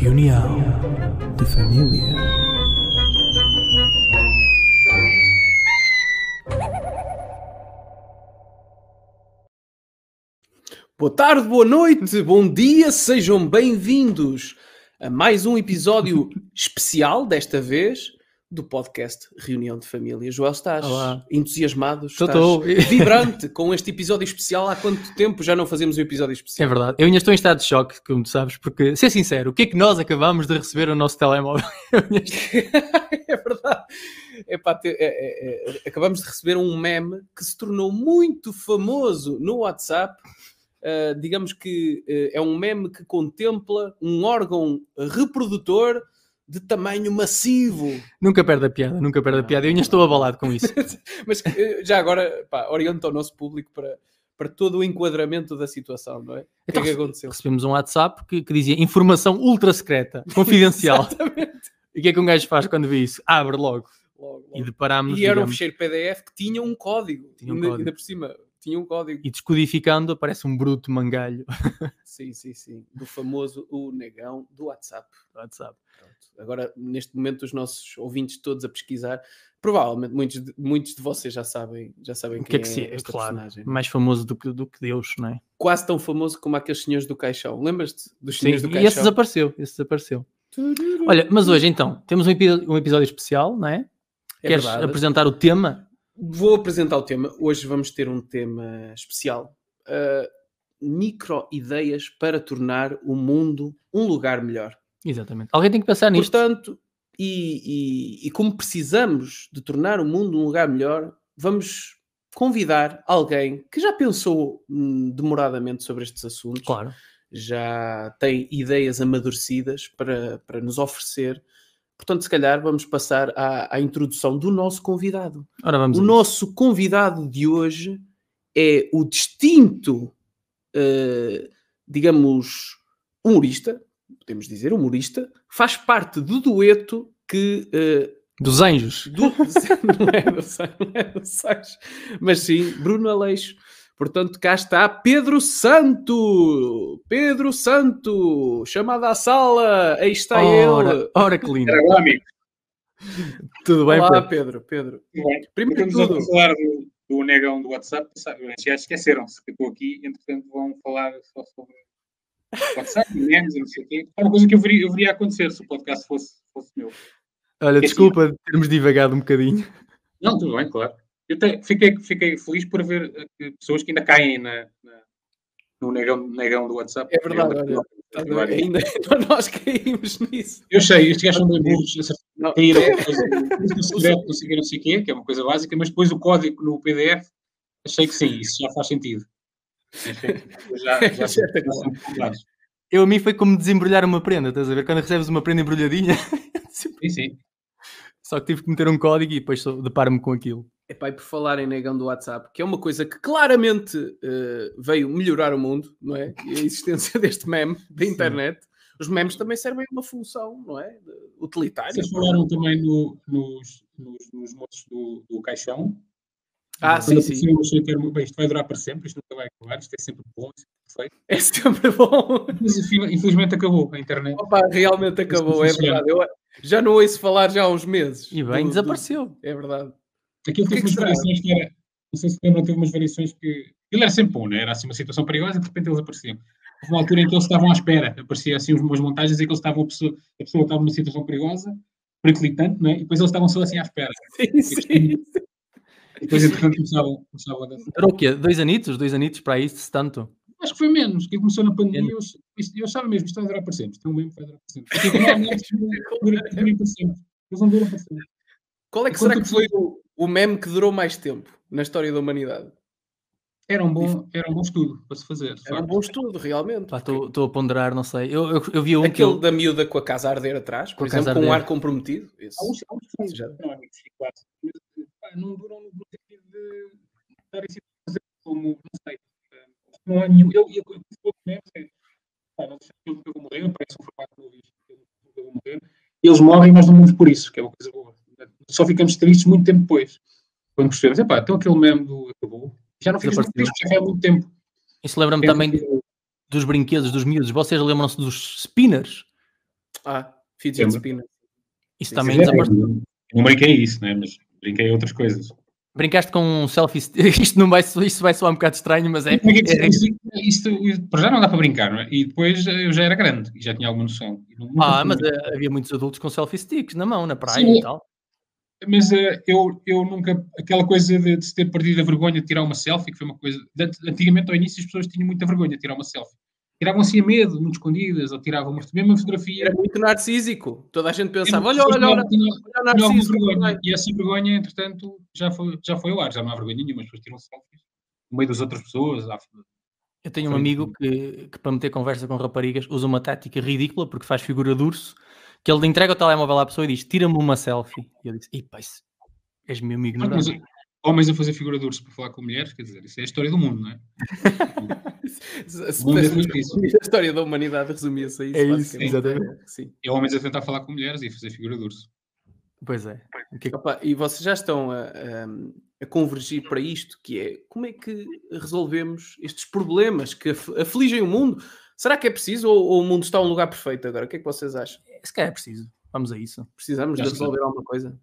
reunião de família. Boa tarde, boa noite, bom dia, sejam bem-vindos a mais um episódio especial, desta vez, do podcast Reunião de Família. Joel, estás Olá. entusiasmado? Estou, estás estou. vibrante com este episódio especial? Há quanto tempo já não fazemos um episódio É especial? verdade. Eu ainda estou em estado de choque, como tu sabes, porque, ser sincero, o que é que nós acabamos de receber no nosso telemóvel? É verdade. Epá, é- é- é- acabamos de receber um meme que se tornou muito famoso no WhatsApp. Uh, digamos que uh, é um meme que contempla um órgão reprodutor de tamanho massivo. nunca perde a piada, nunca perde a piada. Eu ainda estou abalado com isso. Mas uh, já agora, pá, orienta o nosso público para, para todo o enquadramento da situação, não é? O que é Então, que aconteceu? Recebemos um WhatsApp que, que dizia informação ultra secreta, confidencial. Exatamente. e o que é que um gajo faz quando vê isso? Abre logo. Logo, E logo. deparamos E era um digamos, fecheiro PDF que tinha um código. Tinha um ainda, código. ainda por cima, tinha um código. e descodificando aparece um bruto mangalho Sim, sim, sim. Do famoso o negão do WhatsApp. do WhatsApp. Pronto. Agora, neste momento, os nossos ouvintes todos a pesquisar, provavelmente muitos de, muitos de vocês já sabem, já sabem O que é que é? esta Claro, personagem. mais famoso do que, do que Deus, não é? Quase tão famoso como aqueles senhores do caixão. Lembras-te dos Sim, senhores do e caixão? esse desapareceu, esse desapareceu. Olha, mas hoje então, temos um, epi- um episódio especial, não é? É Queres verdade. apresentar o tema? Vou apresentar o tema. Hoje vamos ter um tema especial. Uh, micro-ideias para tornar o mundo um lugar melhor. Exatamente. Alguém tem que pensar nisto. Portanto, e, e- e como precisamos de tornar o mundo um lugar melhor, vamos convidar alguém que já pensou hum, demoradamente sobre estes assuntos, Claro. já tem ideias amadurecidas para, para nos oferecer. Portanto, se calhar vamos passar à, à introdução do nosso convidado. Ora vamos O nosso convidado de hoje é o distinto, eh, digamos, humorista, podemos dizer humorista, faz parte do dueto que. eh, Dos anjos. do, não é do Sa- não é do Sais, mas sim Bruno Aleixo. Portanto, cá está Pedro Santo! Pedro Santo! Chamada à sala! Aí está ele! Ora, ora que lindo. Olá, amigo. Tudo bem, Olá, Pedro? Pedro? Primeiro de tudo, falar do, do negão do WhatsApp. sabe, Já esqueceram-se que eu estou aqui, entretanto vão falar só sobre WhatsApp, memes e não sei o quê. É uma coisa que eu veria, eu veria acontecer se o podcast fosse, fosse meu. Olha, desculpa termos divagado um bocadinho. Não, tudo bem, claro. Eu até fiquei, fiquei feliz por ver eh, que pessoas que ainda caem na, na- no negão, negão do WhatsApp. É verdade, olha, Olha, ainda nós caímos nisso. Eu sei, estes gajos são bem burros. Caíram secreto, não sei o quê, não sei o quê, que é uma coisa básica, mas depois o código no PDF, achei que sim, isso já faz sentido. Já, já, já, já. Eu a mim foi como desembrulhar uma prenda, estás a ver? Quando recebes uma prenda embrulhadinha, Sim, sim. só que tive que meter um código e depois deparo-me com aquilo. Epá, e por falar em negão do WhatsApp, que é uma coisa que claramente eh, veio melhorar o mundo, não é? E a existência deste meme da Sim. internet. Os memes também servem uma função, não é? Utilitária. Vocês falaram também no- nos, nos, nos motos do, do caixão. Ah, Quando sim, sim. eu achei que era, muito- bem, isto vai durar para sempre, isto nunca vai acabar, isto é sempre bom, é perfeito. É sempre bom. Mas infelizmente acabou a internet. Opa, realmente acabou, é verdade. Eu já não ouço falar já há uns meses. E bem, do- do- desapareceu. É verdade. Aquilo que é teve que umas variações que era. Não sei se lembram, teve umas variações que. Ele era sempre bom, né? Era assim uma situação perigosa e de repente eles apareciam. Houve uma altura em que eles estavam à espera, aparecia assim umas montagens em que eles estavam, a pessoa, a pessoa estava numa situação perigosa, periclitante, né? E depois eles estavam só assim à espera. Sim, sim. E depois, entretanto, começavam, começavam a dançar. Era o quê? Dois anitos? Dois anitos para isso, se tanto? Acho que foi menos, que começou na pandemia. Eu, eu achava mesmo, isto vai durar para sempre. Isto é um mesmo que vai durar para sempre. Porque dura para sempre. Eles não duram para sempre. Qual é que Enquanto será que que- foi o, o meme que durou mais tempo na história da humanidade? Era um bom, era um bom estudo para se fazer. Era um facto. bom estudo, realmente. Estou a ponderar, não sei. Eu, eu, eu vi um que Aquele eu, da miúda com a casa a arder atrás, por Com exemplo, com um ar comprometido. Há uns, há uns que são Já. económicos clássicos, mas pá, não duram no sentido de estarem sempre a fazer como, não sei, eh, não há nenhum. Eu, eu, eu, eu mesmo, é, pá, não sei se eu nunca vou morrer, parece um formato novo isto, eu nunca vou morrer. Eles morrem e nós não morremos por isso, que é uma coisa boa. Só ficamos tristes muito tempo depois. Quando percebemos, epá, então aquele meme do acabou. Já não ficas muito triste, já foi há muito tempo. isso lembra-me também que- dos brinquedos dos miúdos. Vocês lembram-se dos spinners? Ah, fidget Lembro. spinner. Isso também é, desapareceu. eu não brinquei isso, né? mas brinquei outras coisas. Brincaste com um selfie. Isto, não vai, isto vai soar um bocado estranho, mas é. É- isto, isto, para já não dá para brincar, não é? E depois eh, eu já era grande e já tinha alguma noção. Não- Ah, mas eh, havia muitos adultos com selfie sticks na mão, na praia Sim. e tal. Mas eh, eu, eu nunca. Aquela coisa de, de se ter perdido a vergonha de tirar uma selfie, que foi uma coisa. de- antigamente, ao início, as pessoas tinham muita vergonha de tirar uma selfie. Tiravam assim a medo, muito escondidas, ou tiravam uma, mesmo uma fotografia. Era muito narcísico. Toda a gente pensava, olha, olha, olha. E essa vergonha, entretanto, já foi, já foi ao ar, já não há vergonha nenhuma. As pessoas tiram selfies no meio das outras pessoas. há- Eu tenho um amigo que, que, para meter conversa com raparigas, usa uma tática ridícula, porque faz figura de urso, que ele entrega o telemóvel à pessoa e diz: Tira-me uma selfie. E eu disse: Ih, pá, isso és mesmo Mas, ignorante. homens a fazer figura de urso para falar com mulheres, quer dizer, isso é a história do mundo, não é? Se- é pudéssemos isso. A história da humanidade resumia-se a isso. É isso, exatamente. Sim. É homens a tentar falar com mulheres e fazer figura de urso. Pois é. Que é que- Opa, e vocês já estão a, a- a convergir para isto, que é como é que resolvemos estes problemas que af- afligem o mundo? Será que é preciso ou, ou o mundo está a um lugar perfeito agora? O que é que vocês acham? Se calhar é preciso. Vamos a isso. Precisamos de resolver alguma coisa?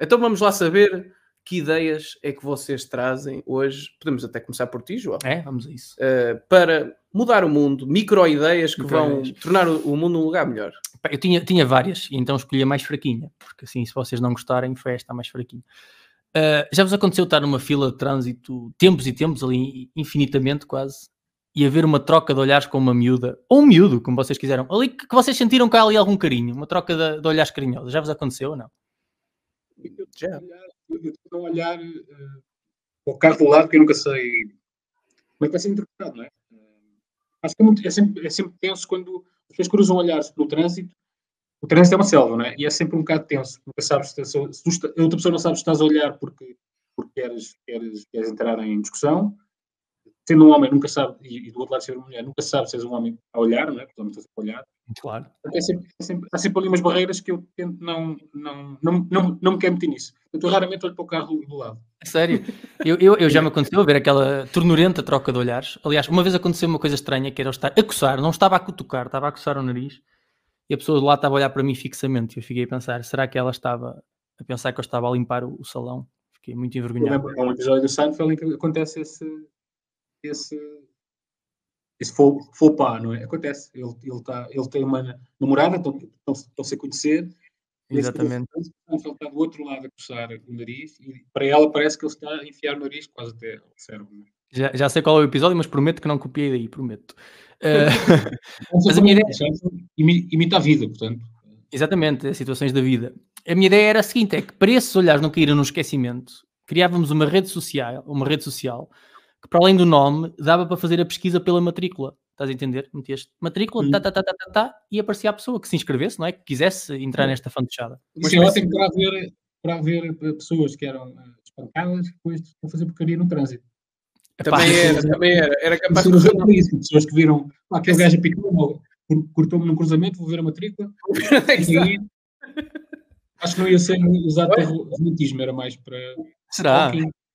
Então vamos lá saber que ideias é que vocês trazem hoje. Podemos até começar por ti, João. É, vamos a isso. Uh, para mudar o mundo, micro-ideias que vão Micro-ideias. tornar o, mundo um lugar melhor. Eu tinha, tinha várias, e então escolhi a mais fraquinha, porque assim, se vocês não gostarem, foi esta a mais fraquinha. Ah, já vos aconteceu estar numa fila de trânsito tempos e tempos, ali infinitamente quase, e haver uma troca de olhares com uma miúda, ou um miúdo, como vocês quiseram, ali que, que vocês sentiram cá ali algum carinho, uma troca de, de olhares carinhosos. Já vos aconteceu ou não? Eu eu estou a olhar para o carro do lado que eu nunca sei como é que vai ser interpretado, não é? Eh, acho que é, muito- é sempre, é sempre tenso quando as pessoas cruzam olhares no trânsito. O trânsito é uma selva, não é? E é sempre um bocado tenso. Nunca sabes se, se, se está- a outra pessoa não sabe se estás a olhar porque, porque queres, queres, queres entrar em discussão. Sendo um homem, nunca sabe, e, e do outro lado ser uma mulher, nunca sabe se és um homem a olhar, não é? Porque sempre a olhar. Claro. É sempre, é sempre, há sempre ali umas barreiras que eu tento não, não, não, não, não me quero meter nisso. Eu raramente olho para o carro do, do lado. É Sério, eu, eu, eu já me aconteceu ver aquela tornurenta troca de olhares. Aliás, uma vez aconteceu uma coisa estranha que era eu estar a coçar, não estava a cutucar, estava a coçar o nariz e a pessoa de lá estava a olhar para mim fixamente. Eu fiquei a pensar, será que ela estava a pensar que eu estava a limpar o, o salão? Fiquei muito envergonhado. há um episódio do Seinfeld em que acontece esse, esse, esse faux, pas, não é? Acontece. Ele, ele, tá, ele tem uma namorada, estão- estão- estão-se a conhecer. Exatamente. Seinfeld está do outro lado a coçar o nariz e para ela parece que ele está a enfiar o nariz quase até ao cérebro. é? Já, já sei qual é o episódio, mas prometo que não copiei daí, prometo. Eh, Mas a minha ideia- Imita a vida, portanto. Exatamente, as situações da vida. A minha ideia era a seguinte: é que para esses olhares não caírem no esquecimento, criávamos uma rede social, uma rede social que, para além do nome, dava para fazer a pesquisa pela matrícula. Estás a entender? Metias matrícula, Hum. tá, tá, tá, tá, tá, tá, e aparecia a pessoa que se inscrevesse, não é? Que quisesse entrar nesta fantochada. Isso é ótimo para haver, para haver eh, pessoas que eram eh, espancadas e depois vão fazer porcaria no trânsito. Epá, Também era, também era. Era capaz de por isso, pessoas que viram "Ah, aquele gajo apitou cortou-me num cruzamento, vou ver a matrícula. E aí, acho que não ia ser usado para romantismo, era mais para Será?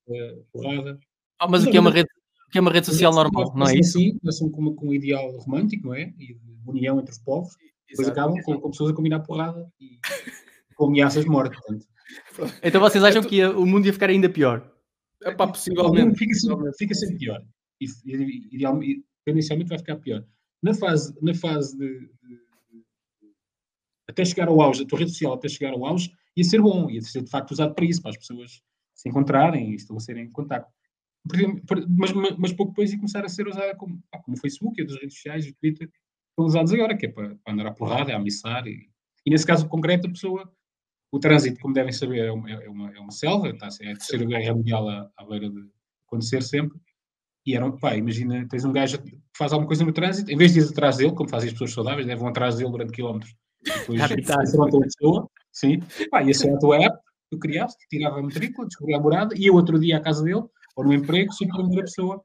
eh, porrada. Ah, mas o que é uma rede, que é uma rede social normal, não é isso? Sim, assim com, uma- com um ideal romântico, não é? E de união entre os povos. Depois acabam com, com pessoas a combinar porrada e com ameaças de morte. Portanto. Então vocês acham que ia- o mundo ia ficar ainda pior? Epá, possivelmente. Fica sempre, fica sempre pior. E, e, ideal- e tendencialmente vai ficar pior. Na fase, na fase de, de- de- até chegar ao auge, a tua rede social até chegar ao auge, ia ser bom, ia ser de facto usado para isso, para as pessoas se encontrarem e estabelecerem contacto. Mas, mas, pouco depois ia começar a ser usada como, como o Facebook e outras redes sociais e o Twitter estão usados agora, que é para, para andar à porrada, a ameaçar. E, e nesse caso concreto, a pessoa, o trânsito, como devem saber, é uma, é uma, é uma selva, está a ser é a terceira guerra mundial à, à beira de acontecer sempre. E era, pá, imagina, tens um gajo que faz alguma coisa no trânsito, em vez de ir atrás dele, como fazem as pessoas saudáveis, né, vão atrás dele durante quilómetros. Depois, Habitar. confrontam a pessoa, sim. Pá, ia ser a tua app, tu criaste, tirava a matrícula, descobria a morada, ia outro dia à casa dele, ou no emprego, prender a pessoa.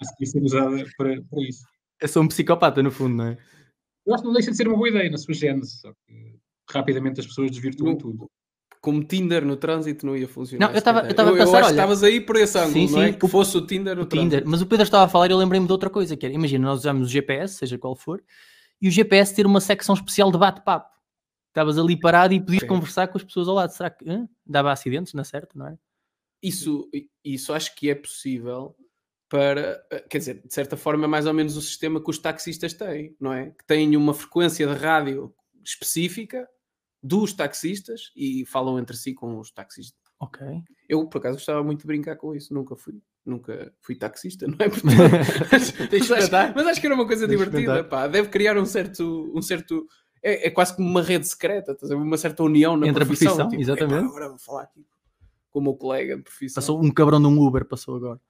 Isso podia ser usada para, para isso. Eu sou um psicopata, no fundo, não é? Eu acho que não deixa de ser uma boa ideia na sua gênese, só que rapidamente as pessoas desvirtuam Não. tudo. Como Tinder no trânsito não ia funcionar. Não, eu tava- se eu tava a pensar, acho que olha- estavas aí por esse ângulo, Sim, não é? sim, Que o- fosse o Tinder no o Tinder. trânsito. Mas o Pedro estava a falar e eu lembrei-me de outra coisa, que era, imagina, nós usamos o GPS, seja qual for, e o GPS ter uma secção especial de bate-papo. Estavas ali parado e podias Sim. conversar com as pessoas ao lado. Será que hã? dava acidentes, na certa, não é? Isso, isso acho que é possível para, eh, quer dizer, de certa forma é mais ou menos o sistema que os taxistas têm, não é? Que têm uma frequência de rádio específica dos taxistas e falam entre si com os taxistas. Ok. Eu, por acaso, gostava muito de brincar com isso, nunca fui. Nunca fui taxista, não é? Portanto, mas, acho, experimentar. mas acho que era uma coisa divertida, pá. Deve criar um certo, um certo é, é quase como uma rede secreta, uma certa união na Entre a profissão. profissão, tipo, exatamente. "Epá, agora vou falar aqui com o meu colega de profissão. Passou um cabrão de um Uber, passou agora.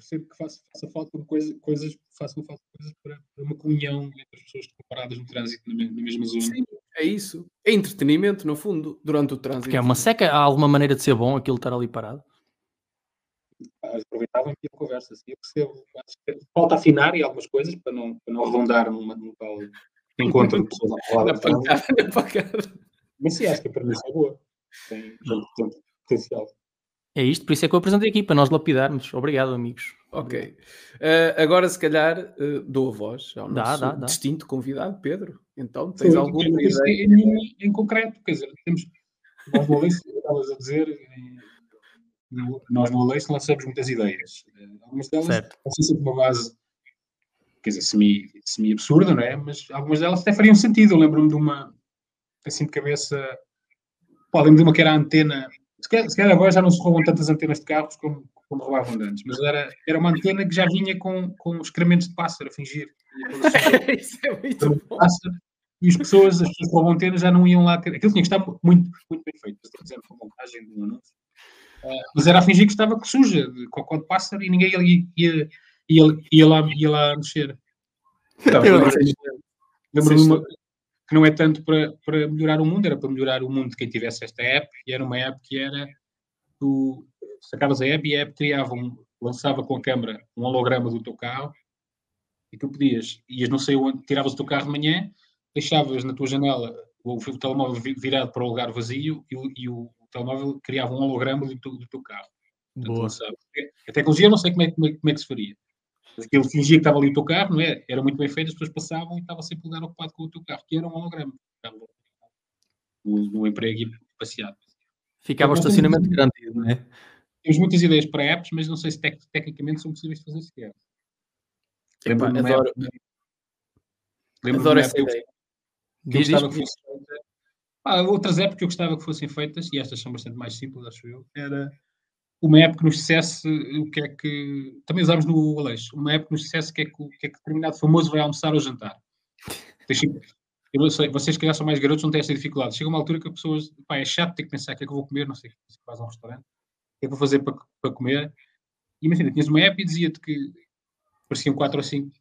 Sempre que faça, faça falta de coisa, coisas, façam falta de coisas para, para uma comunhão entre as pessoas que estão paradas no trânsito na, na mesma zona. Sim, é isso. É entretenimento, no fundo, durante o trânsito. Porque é uma seca, há alguma maneira de ser bom aquilo estar ali parado? Pá, Aproveitavam aqui a conversa. Assim, eu percebo. acho que Falta afinar e algumas coisas para não, para não arredondar numa, num tal encontro de pessoas Na pancada, na pancada. Mas sim, acho que a premissa é boa. Tem, tem, tem potencial. É isto, por isso é que eu apresentei aqui, para nós lapidarmos. Obrigado, amigos. Ok. Eh, agora, se calhar, eh, dou a voz ao Dá, nosso dá, dá. distinto convidado, Pedro. Então, tens Sim, alguma eu não ideia? sei nenhuma em concreto, quer dizer, temos, nós no estavas a dizer, em- no- nós no Aleice lançamos muitas ideias. Eh, Algumas delas Certo. têm sempre uma base, quer dizer, semi, semi-absurda, não é? Mas algumas delas até fariam sentido. Eu lembro-me de uma, assim de cabeça, lembro de uma que era a antena, se calhar, se calhar agora já não se roubam tantas antenas de carros como, como roubavam antes, mas era, era uma antena que já vinha com, com excrementos de pássaro a fingir. Isso é muito bom. pássaro, e as pessoas, as pessoas com a antena já não iam lá ter. Aquilo tinha que estar muito, muito bem feito. Estou dizendo com a montagem de um anúncio. Ah, mas era a fingir que estava suja, de cocó de pássaro, e ninguém ia, ia, ia, ia lá, ia lá mexer. Então. Lembro-me que não é tanto para, para melhorar o mundo, era para melhorar o mundo de quem tivesse esta app, e era uma app que era tu sacavas a app e a app criava um, lançava com a câmera um holograma do teu carro e tu podias, ias não sei onde, tiravas o teu carro de manhã, deixavas na tua janela o, o telemóvel vi- virado para o lugar vazio e o, e o telemóvel criava um holograma do teu, do teu carro. Portanto, Boa. A tecnologia eu não sei como é, como é, como é que se faria. Mas aquilo fingia que estava ali o teu carro, não é? Era muito bem feito, as pessoas passavam e estava sempre o lugar ocupado com o teu carro, que era um holograma. No, emprego e passeado. Ficava o estacionamento garantido, não é? Temos muitas ideias para apps, mas não sei se tec- tecnicamente são possíveis de fazer sequer. Epá, uma adoro, adoro essa que eu ideia. que eu Diz, gostava diz. que fosse. Ah, outras épocas que eu gostava que fossem feitas, e estas são bastante mais simples, acho eu, era uma época que nos dissesse o que é que. Também usámos no Aleixo, uma época que nos dissesse o que é que, o que, é que determinado famoso vai almoçar ou jantar. Eu não sei, vocês que calhar são mais garotos, não têm esta dificuldade. Chega uma altura que as pessoas, pá, é chato ter que pensar o que é que eu vou comer, não sei, se vais a um restaurante, o que é que vou fazer para, para comer. E imagina, tinhas uma app e dizia-te que pareciam quatro ou cinco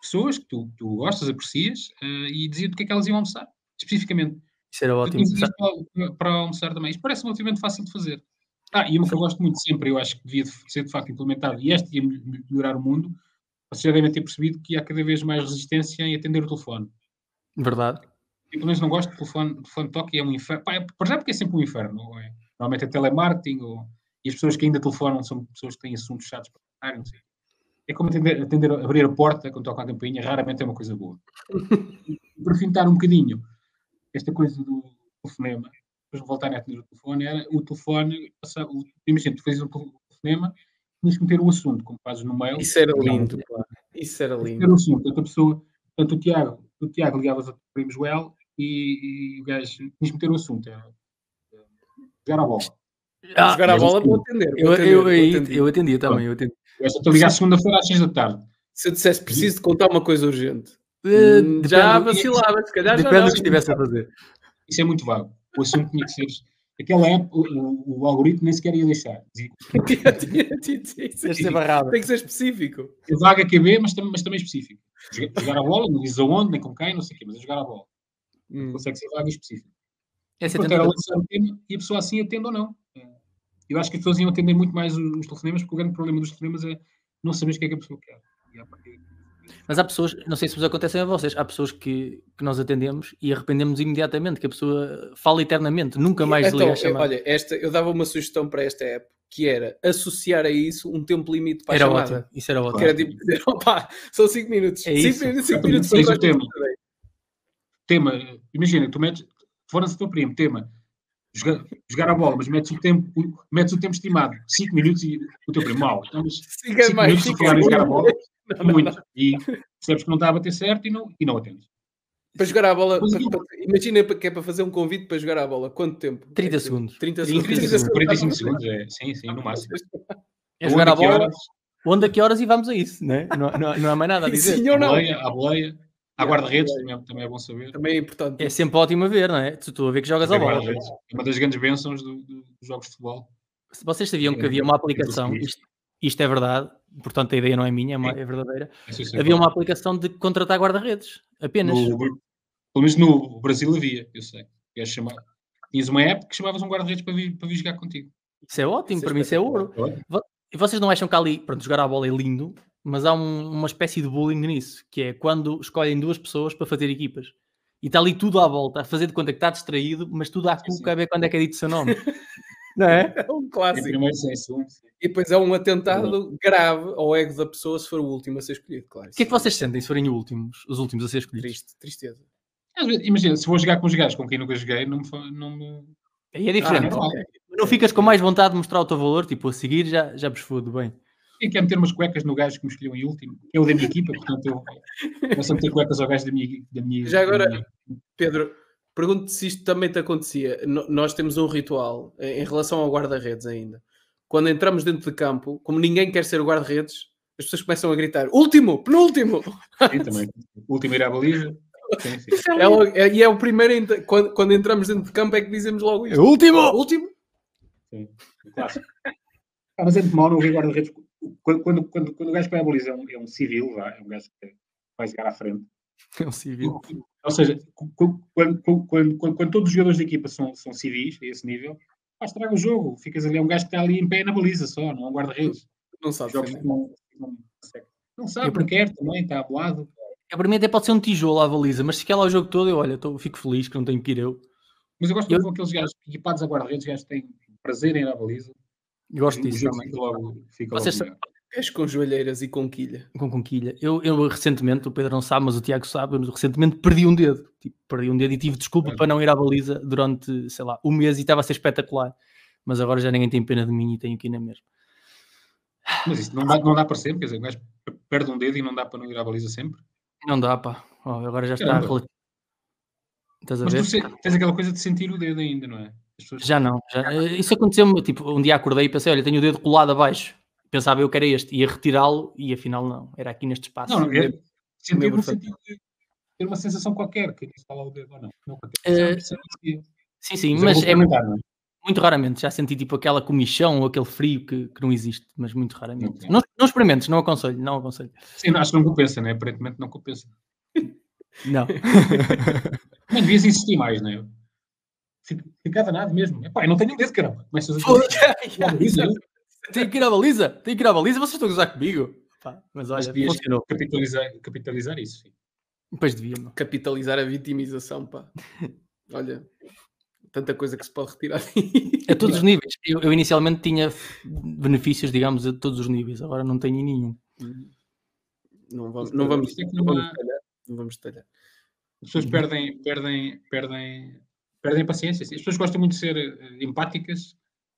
pessoas que tu, tu gostas, aprecias, eh, e dizia-te o que é que elas iam almoçar, especificamente. Isso era ótimo. para, para almoçar também. Isto parece relativamente fácil de fazer. Ah, e uma que eu gosto muito sempre, eu acho que devia de ser de facto implementado, e este ia mel- melhorar o mundo, vocês já devem ter percebido que há cada vez mais resistência em atender o telefone. Verdade. Eu, pelo menos, não gosto de telefone, telefone de toque, é um inferno. Pá, é, por exemplo, porque é sempre um inferno. É? Normalmente é telemarketing, ou, e as pessoas que ainda telefonam são pessoas que têm assuntos chatos para tratar, não sei. É como atender, atender, abrir a porta quando toca a campainha, raramente é uma coisa boa. E para fintar um bocadinho esta coisa do telefonema, depois de voltarem a atender o telefone, era o telefone, passava, o, imagina, tu fazes um telefonema, tinhas que meter o assunto, como fazes no mail. Isso era lindo, pá. Isso era lindo. Era o assunto, a pessoa, portanto, o Tiago, o Tiago ligavas ao primo Joel e, e o gajo tinhas que meter o assunto, era eh, jogar a bola. Ah, Jogar a bola vou atender. eu, atender, eu, eu, atender. eu atendia também, eu atendi. Eu estou a ligar segunda-feira às 6 da tarde. Se eu dissesse preciso de contar uma coisa urgente, depende- já vacilava, se calhar já Depende do que estivesse a fazer. Isso é muito vago. O assunto tinha que ser. Aquela época, o, o, algoritmo nem sequer ia deixar. De ser barrado. Tem que ser específico. "É vaga QB, mas, mas também específico. Jogar, a bola, não diz aonde, nem com quem, não sei o quê, mas é jogar a bola. Hum. Consegue ser vaga específica. Essa é Enquanto era tentativa. lançar o tema e a pessoa assim atende ou não. É. Eu acho que as pessoas iam atender muito mais os, os telefonemas, porque o grande problema dos telefonemas é não saber o que é que a pessoa quer. E a partir- Mas há pessoas, não sei se vos acontecem a vocês, há pessoas que, que nós atendemos e arrependemos imediatamente, que a pessoa fala eternamente, nunca mais Então, liga a chamada. olha, esta, eu dava uma sugestão para esta app, que era associar a isso um tempo limite para a era chamada. ótimo, isso era ótimo. Que era tipo dizer, opa, são 5 minutos. É 5 isso. minutos, 5 Exatamente. minutos para o tema. Tema, imagina, tu metes, fora-se o teu primo, tema, jogar, jogar a bola, mas metes o tempo, metes o tempo estimado, 5 minutos e o teu primo, mau. Então, mas Siga 5 mais. minutos se calhar a jogar a bola, Não, não, muito. E percebes que não está a bater certo e não, e não atendes. Para jogar a bola, para- para- imagina que é para fazer um convite para jogar a bola. Quanto tempo? 30 É segundos. 30 30 segundos. 30 45 segundos, é, sim, sim, no máximo. É jogar a Onde, que bola, horas, onde, a que horas e vamos a isso, né? não, não, não há mais nada a dizer. Sim à ou não? boleia, à boleia, à guarda-redes, também, é- também é bom saber. Também é importante. É sempre ótimo a ver, não é? Tu Estou a ver que jogas a É bola. É uma das grandes bênçãos do- do- dos jogos de futebol. Vocês sabiam que É, havia uma é aplicação, isto, isto é verdade, portanto a ideia não é minha, é, é verdadeira. Eu sei Havia uma aplicação de contratar guarda-redes, apenas. No, pelo menos no Brasil havia, eu sei. Ias chamar- Tinhas uma app que chamavas um guarda-redes para vir, para vir jogar contigo. Isso é ótimo, Isso é para mim isso é ouro. E vocês não acham que ali, pronto, jogar a bola é lindo, mas há um- uma espécie de bullying nisso, que é quando escolhem duas pessoas para fazer equipas. E está ali tudo à volta, a fazer de conta que está distraído, mas tudo à cuca a ver quando é que é dito o seu nome. não é? É um clássico. E depois é um atentado grave ao ego da pessoa se for o último a ser escolhido, claro. O que é que vocês sentem se forem os últimos, os últimos a ser escolhidos? Triste, tristeza. Imagina, se vou jogar com os gajos com quem nunca joguei, não me. Não me... Aí é diferente. Ah, não, ok. Não ficas com mais vontade de mostrar o teu valor, tipo, a seguir já, já vos fodo bem. Quem quer meter umas cuecas no gajo que me escolheu em último? É o da minha equipa, portanto eu começo a meter cuecas ao gajo da minha. Da minha Já agora- minha- Pedro, pergunto se isto também te acontecia. No- nós temos um ritual em em relação ao guarda-redes ainda. Quando entramos dentro de campo, como ninguém quer ser o guarda-redes, as pessoas começam a gritar: último, penúltimo! Sim, também. Último ir à baliza. Sim, sim. É o- é- e é o primeiro, quando, quando entramos dentro de campo, é que dizemos logo isto: último! último! sim. Clássico. Ah, mas é muito mau não ver guarda-redes. Quando, quando, quando, quando o gajo vai à baliza é um, é um civil, é um gajo que vai jogar à frente. É um civil. Ou seja, quando, quando, quando, quando- todos os jogadores da equipa são, são civis, a esse nível, pá, estraga o jogo. Ficas ali, é um gajo que está ali em pé na baliza só, não é um guarda-redes. Não sabe Jogos que não, não, não sabe, não quer também, está abolado. É, para mim até pode ser um tijolo à baliza, mas se quer lá o jogo todo, eu olha, tô- fico feliz que não tenho que ir eu. Mas eu gosto Eu- muito daqueles gajos equipados a guarda-redes, gajos que têm prazer em ir à baliza. Gosto disso também. fica logo, fica Vocês És com joelheiras e com quilha. Com conquilha. Eu, eu recentemente, o Pedro não sabe, mas o Tiago sabe, eu recentemente perdi um dedo. Tipo, perdi um dedo e tive desculpa para não ir à baliza durante, sei lá, um mês e estava a ser espetacular. Mas agora já ninguém tem pena de mim e tenho que ir na mesma. Mas isso não dá, não dá para sempre, quer dizer, o gajo perde um dedo e não dá para não ir à baliza sempre. Não dá, pá. Oh, agora já está. Caramba. relati- Estás a Mas ver? tu se- tens aquela coisa de sentir o dedo ainda, não é? As pessoas- Já não. já- eh, Isso aconteceu-me, tipo, um dia acordei e pensei, olha, tenho o dedo colado abaixo. Pensava eu que era este, ia retirá-lo e afinal não, era aqui neste espaço. Não, não, é sentir no sentido de ter uma sensação qualquer, que está lá o dedo ou não. não qualquer. Eh, Isso é- isso Sim, sim, é mas bom é muito, não é? muito raramente. Já senti tipo aquela comichão ou aquele frio que, que não existe, mas muito raramente. Ok. Não, não experimentes, não aconselho, não aconselho. Sim, não, acho que não compensa, né? Aparentemente não compensa. Não. Mas devias insistir mais, não é? Fica- danado mesmo. Epá, eu não tenho dedo, caramba. Começas a Foda-se. Tenho que ir à baliza, tenho que ir à baliza, vocês estão a gozar comigo. Pá, mas Mas olha, devias funcionou. capitalizar, capitalizar isso. Sim. Depois devia, não. Capitalizar a vitimização, pá. Olha, tanta coisa que se pode retirar. A todos os níveis. Eu, eu inicialmente tinha benefícios, digamos, a todos os níveis, agora não tenho nenhum. Não vamos, não vamos, não vamos detalhar. Não vamos detalhar. As pessoas perdem, perdem, perdem, perdem paciência. sim. As pessoas gostam muito de ser eh, empáticas,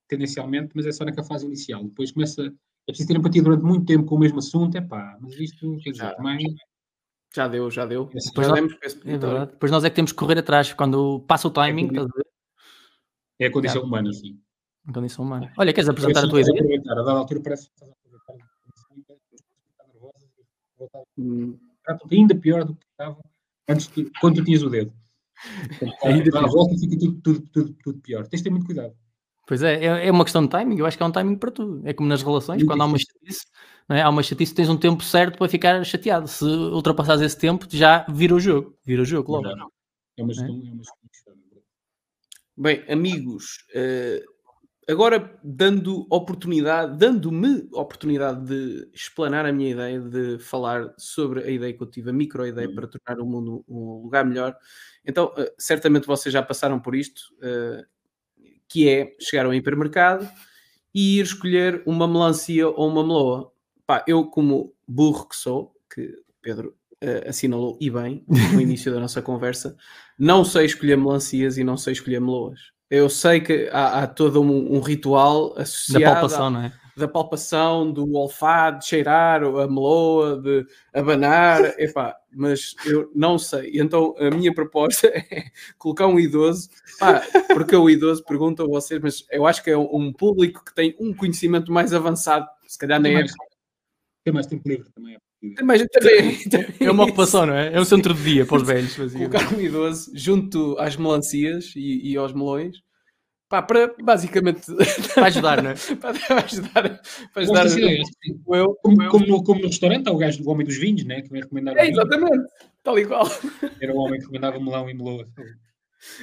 tendencialmente, mas é só naquela fase inicial. Depois começa. É preciso ter empatia durante muito tempo com o mesmo assunto. É pá, mas isto, quer dizer, também. Já deu, já deu. Já já- demos para esse É. Depois nós é que temos que correr atrás quando passa o timing, estás a ver? É a condição humana, sim. Em condição humana. Olha, queres apresentar a tua ideia? aproveitar. A dada altura parece que estás a aproveitar. Estás nervosa, voltar- Hum, ainda pior do que estavam antes de, quando tu tinhas o dedo. Aí dá a volta e fica tudo, tudo, tudo, tudo pior. Tens de ter muito cuidado. Pois é, é, é uma questão de timing. Eu acho que é um timing para tudo. É como nas relações, quando há uma chatice, não é? há uma chatice, tens um tempo certo para ficar chateado. Se ultrapassares esse tempo, já vira o jogo. Vira o jogo logo. Exato. É uma é uma gestão de chave. Bem, amigos, eh, agora dando oportunidade, dando-me oportunidade de explanar a minha ideia, de falar sobre a ideia que eu tive, a micro-ideia para tornar o mundo um lugar melhor. Então, eh, certamente vocês já passaram por isto, eh, que é chegar ao hipermercado e ir escolher uma melancia ou uma meloa. Pá, eu, como burro que sou, que Pedro eh, assinalou e bem no início da nossa conversa, não sei escolher melancias e não sei escolher meloas. Eu sei que há, há todo um, um ritual Da associado palpação, não é? Da palpação, do olfato, de cheirar a meloa, de abanar, epá, mas eu não sei. Então a minha proposta é colocar um idoso, pá, porque o idoso pergunta a vocês, mas eu acho que é um, público que tem um conhecimento mais avançado, se calhar nem é. mais, tem mais tempo livre também. é também, também É uma ocupação, não é? É um centro de dia para os velhos. colocar um idoso junto às melancias e, e aos melões, pá, para basicamente Para ajudar, não é? para ajudar, para ajudar que sim. eu, Como, eu- como no, como no restaurante, há o gajo do Homem dos Vinhos, né, que vai recomendar o É, vinho. exatamente, tal qual. Era o homem que recomendava melão e meloa.